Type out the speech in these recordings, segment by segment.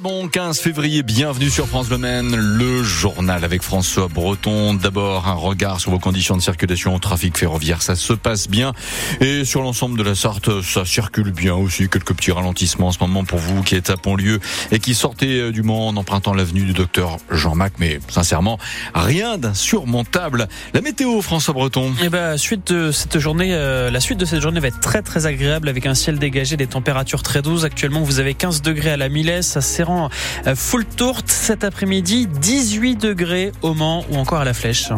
bon 15 février, bienvenue sur France Le Maine, le journal avec François Breton. D'abord, un regard sur vos conditions de circulation au trafic ferroviaire, ça se passe bien. Et sur l'ensemble de la Sarthe, ça circule bien aussi. Quelques petits ralentissements en ce moment pour vous qui êtes à Pont-Lieu et qui sortez euh, du Mans en empruntant l'avenue du docteur Jean Mac. Mais sincèrement, rien d'insurmontable. La météo, François Breton. Eh ben, suite de cette journée, euh, la suite de cette journée va être très très agréable avec un ciel dégagé, des températures très douces. Actuellement, vous avez 15 degrés à la Milesse, à Serran, euh, full tourte cet après-midi, 18 degrés au Mans ou encore à la Flèche.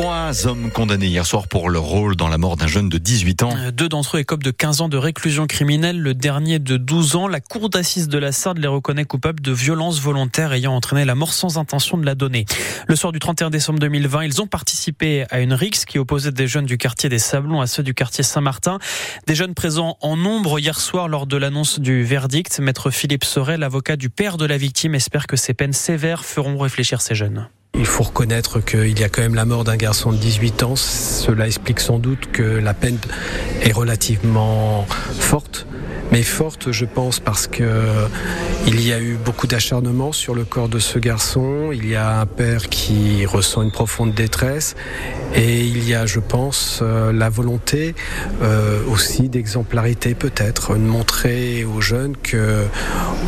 Trois hommes condamnés hier soir pour leur rôle dans la mort d'un jeune de 18 ans. Deux d'entre eux écopent de 15 ans de réclusion criminelle, le dernier de 12 ans. La cour d'assises de la Sarde les reconnaît coupables de violences volontaires ayant entraîné la mort sans intention de la donner. Le soir du 31 décembre 2020, ils ont participé à une rixe qui opposait des jeunes du quartier des Sablons à ceux du quartier Saint-Martin. Des jeunes présents en nombre hier soir lors de l'annonce du verdict. Maître Philippe Sorel, avocat du père de la victime, espère que ces peines sévères feront réfléchir ces jeunes. Il faut reconnaître qu'il y a quand même la mort d'un garçon de 18 ans. Cela explique sans doute que la peine est relativement forte. Mais forte, je pense, parce que il y a eu beaucoup d'acharnement sur le corps de ce garçon. Il y a un père qui ressent une profonde détresse. Et il y a, je pense, euh, la volonté euh, aussi d'exemplarité peut-être, de montrer aux jeunes que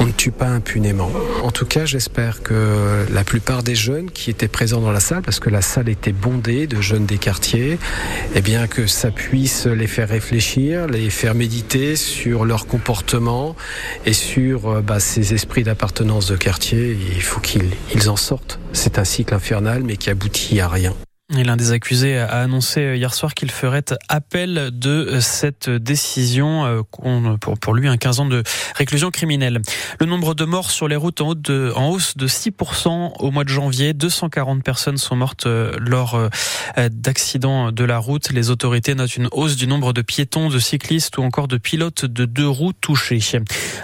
on ne tue pas impunément. En tout cas, j'espère que la plupart des jeunes qui étaient présents dans la salle, parce que la salle était bondée de jeunes des quartiers, eh bien que ça puisse les faire réfléchir, les faire méditer sur leur comportement et sur euh, bah, ces esprits d'appartenance de quartier. Il faut qu'ils ils en sortent. C'est un cycle infernal, mais qui aboutit à rien. L'un des accusés a annoncé hier soir qu'il ferait appel de cette décision euh, pour, lui un 15 ans de réclusion criminelle. Le nombre de morts sur les routes en, hausse de, en hausse de 6% au mois de janvier. 240 personnes sont mortes euh, lors euh, d'accidents de la route. Les autorités notent une hausse du nombre de piétons, de cyclistes ou encore de pilotes de deux roues touchés.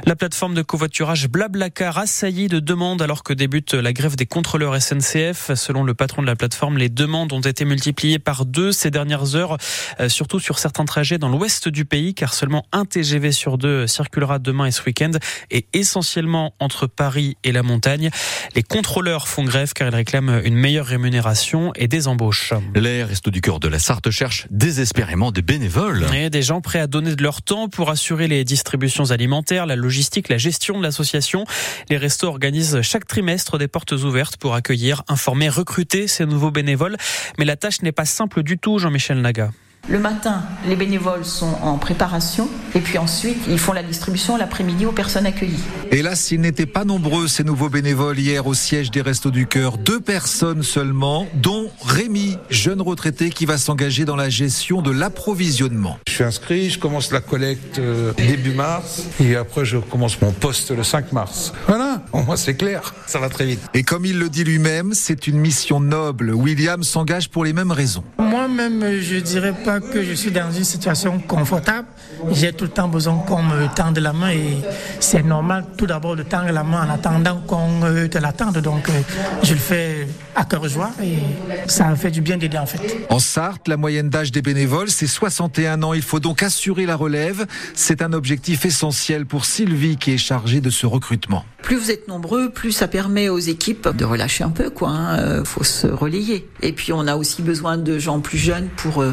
La plateforme de covoiturage Blablacar assaillit de demandes alors que débute la grève des contrôleurs SNCF. Selon le patron de la plateforme, les demandes ont été multipliés par deux ces dernières heures, euh, surtout sur certains trajets dans l'ouest du pays, car seulement un TGV sur deux circulera demain et ce week-end, et essentiellement entre Paris et la montagne. Les contrôleurs font grève car ils réclament une meilleure rémunération et des embauches. Les Restos du Cœur de la Sarthe cherchent désespérément des bénévoles. Et des gens prêts à donner de leur temps pour assurer les distributions alimentaires, la logistique, la gestion de l'association. Les restos organisent chaque trimestre des portes ouvertes pour accueillir, informer, recruter ces nouveaux bénévoles. Mais la tâche n'est pas simple du tout, Jean-Michel Naga. Le matin, les bénévoles sont en préparation et puis ensuite, ils font la distribution l'après-midi aux personnes accueillies. Hélas, s'ils n'étaient pas nombreux, ces nouveaux bénévoles, hier au siège des Restos du Cœur. Deux personnes seulement, dont Rémi, jeune retraité qui va s'engager dans la gestion de l'approvisionnement. Je suis inscrit, je commence la collecte euh, début mars et après je commence mon poste le 5 mars. Voilà, au moins c'est clair, ça va très vite. Et comme il le dit lui-même, c'est une mission noble. William s'engage pour les mêmes raisons. Moi-même, je dirais pas que je suis dans une situation confortable. J'ai tout le temps besoin qu'on me tende la main et c'est normal tout d'abord de tendre la main en attendant qu'on euh, te la tende. Donc euh, je le fais à cœur joie et ça fait du bien d'aider en fait. En Sarthe, la moyenne d'âge des bénévoles, c'est 61 ans. Il faut donc assurer la relève. C'est un objectif essentiel pour Sylvie qui est chargée de ce recrutement. Plus vous êtes nombreux, plus ça permet aux équipes de relâcher un peu, quoi. Hein. Euh, faut se relayer. Et puis on a aussi besoin de gens plus jeunes pour euh,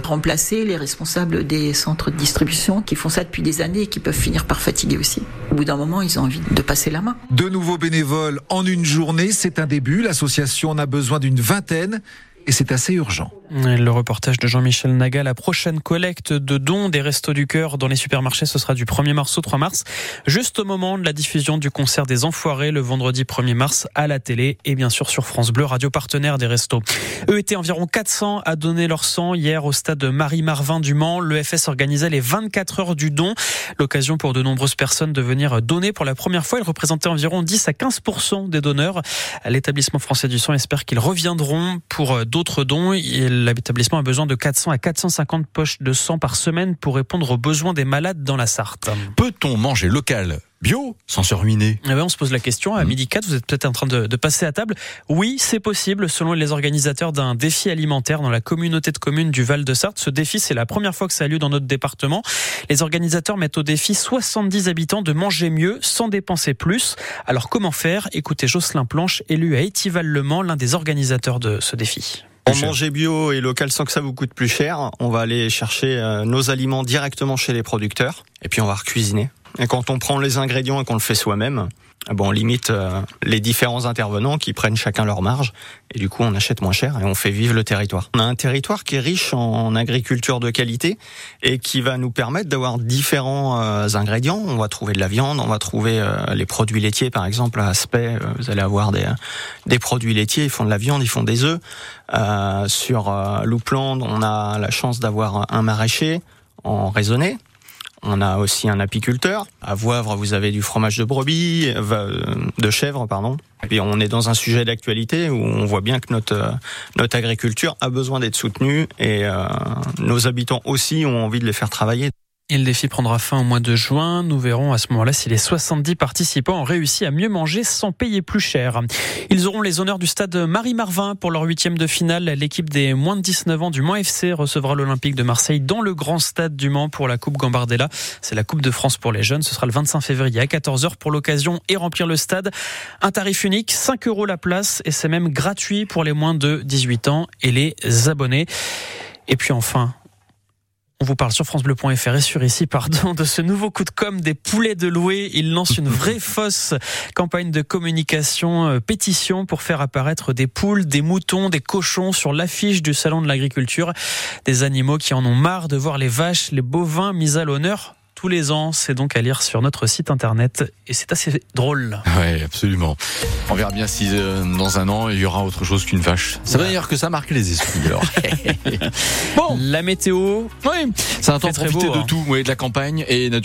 les responsables des centres de distribution qui font ça depuis des années et qui peuvent finir par fatiguer aussi. Au bout d'un moment, ils ont envie de passer la main. De nouveaux bénévoles en une journée, c'est un début. L'association en a besoin d'une vingtaine et c'est assez urgent. Le reportage de Jean-Michel Naga, la prochaine collecte de dons des Restos du Cœur dans les supermarchés, ce sera du 1er mars au 3 mars, juste au moment de la diffusion du concert des Enfoirés le vendredi 1er mars à la télé et bien sûr sur France Bleu, radio partenaire des Restos. Eux étaient environ 400 à donner leur sang hier au stade Marie-Marvin du Mans. L'EFS organisait les 24 heures du don, l'occasion pour de nombreuses personnes de venir donner pour la première fois. Ils représentaient environ 10 à 15% des donneurs. L'établissement français du sang espère qu'ils reviendront pour d'autres dons. L'établissement a besoin de 400 à 450 poches de sang par semaine pour répondre aux besoins des malades dans la Sarthe. Peut-on manger local bio sans se ruiner? Eh ben, On se pose la question. À Mmh. midi 4, vous êtes peut-être en train de, de passer à table. Oui, c'est possible, selon les organisateurs d'un défi alimentaire dans la communauté de communes du Val-de-Sarthe. Ce défi, c'est la première fois que ça a lieu dans notre département. Les organisateurs mettent au défi 70 habitants de manger mieux sans dépenser plus. Alors comment faire? Écoutez Jocelyn Planche, élu à Étival-le-Mans, l'un des organisateurs de ce défi. Pour manger bio et local sans que ça vous coûte plus cher, on va aller chercher euh, nos aliments directement chez les producteurs et puis on va recuisiner. Et quand on prend les ingrédients et qu'on le fait soi-même, bon, on limite euh, les différents intervenants qui prennent chacun leur marge et du coup on achète moins cher et on fait vivre le territoire. On a un territoire qui est riche en agriculture de qualité et qui va nous permettre d'avoir différents euh, ingrédients. On va trouver de la viande, on va trouver euh, les produits laitiers par exemple à Aspect, euh, vous allez avoir des, des produits laitiers, ils font de la viande, ils font des œufs. Euh, sur euh, Loupland, on a la chance d'avoir un maraîcher en raisonné. On a aussi un apiculteur. À Voivre, vous avez du fromage de brebis, euh, de chèvre, pardon. Et on est dans un sujet d'actualité où on voit bien que notre euh, notre agriculture a besoin d'être soutenue et euh, nos habitants aussi ont envie de les faire travailler. Et le défi prendra fin au mois de juin. Nous verrons à ce moment-là si les 70 participants ont réussi à mieux manger sans payer plus cher. Ils auront les honneurs du stade Marie-Marvin pour leur huitième de finale. L'équipe des moins de 19 ans du Mans FC recevra l'Olympique de Marseille dans le grand stade du Mans pour la Coupe Gambardella. C'est la Coupe de France pour les jeunes. Ce sera le 25 février à 14h pour l'occasion et remplir le stade. Un tarif unique, 5 euros la place et c'est même gratuit pour les moins de 18 ans et les abonnés. Et puis enfin, on vous parle sur francebleu.fr et sur ici, pardon, de ce nouveau coup de com des poulets de louer. Il lance une vraie fausse campagne de communication, euh, pétition pour faire apparaître des poules, des moutons, des cochons sur l'affiche du salon de l'agriculture. Des animaux qui en ont marre de voir les vaches, les bovins mis à l'honneur tous les ans. C'est donc à lire sur notre site internet et c'est assez drôle. Oui, absolument. On verra bien si euh, dans un an il y aura autre chose qu'une vache. Ça veut dire que ça marque les esprits alors. Bon, la météo. Oui, c'est un temps très profiter beau, de hein. tout, oui, de la campagne et naturellement.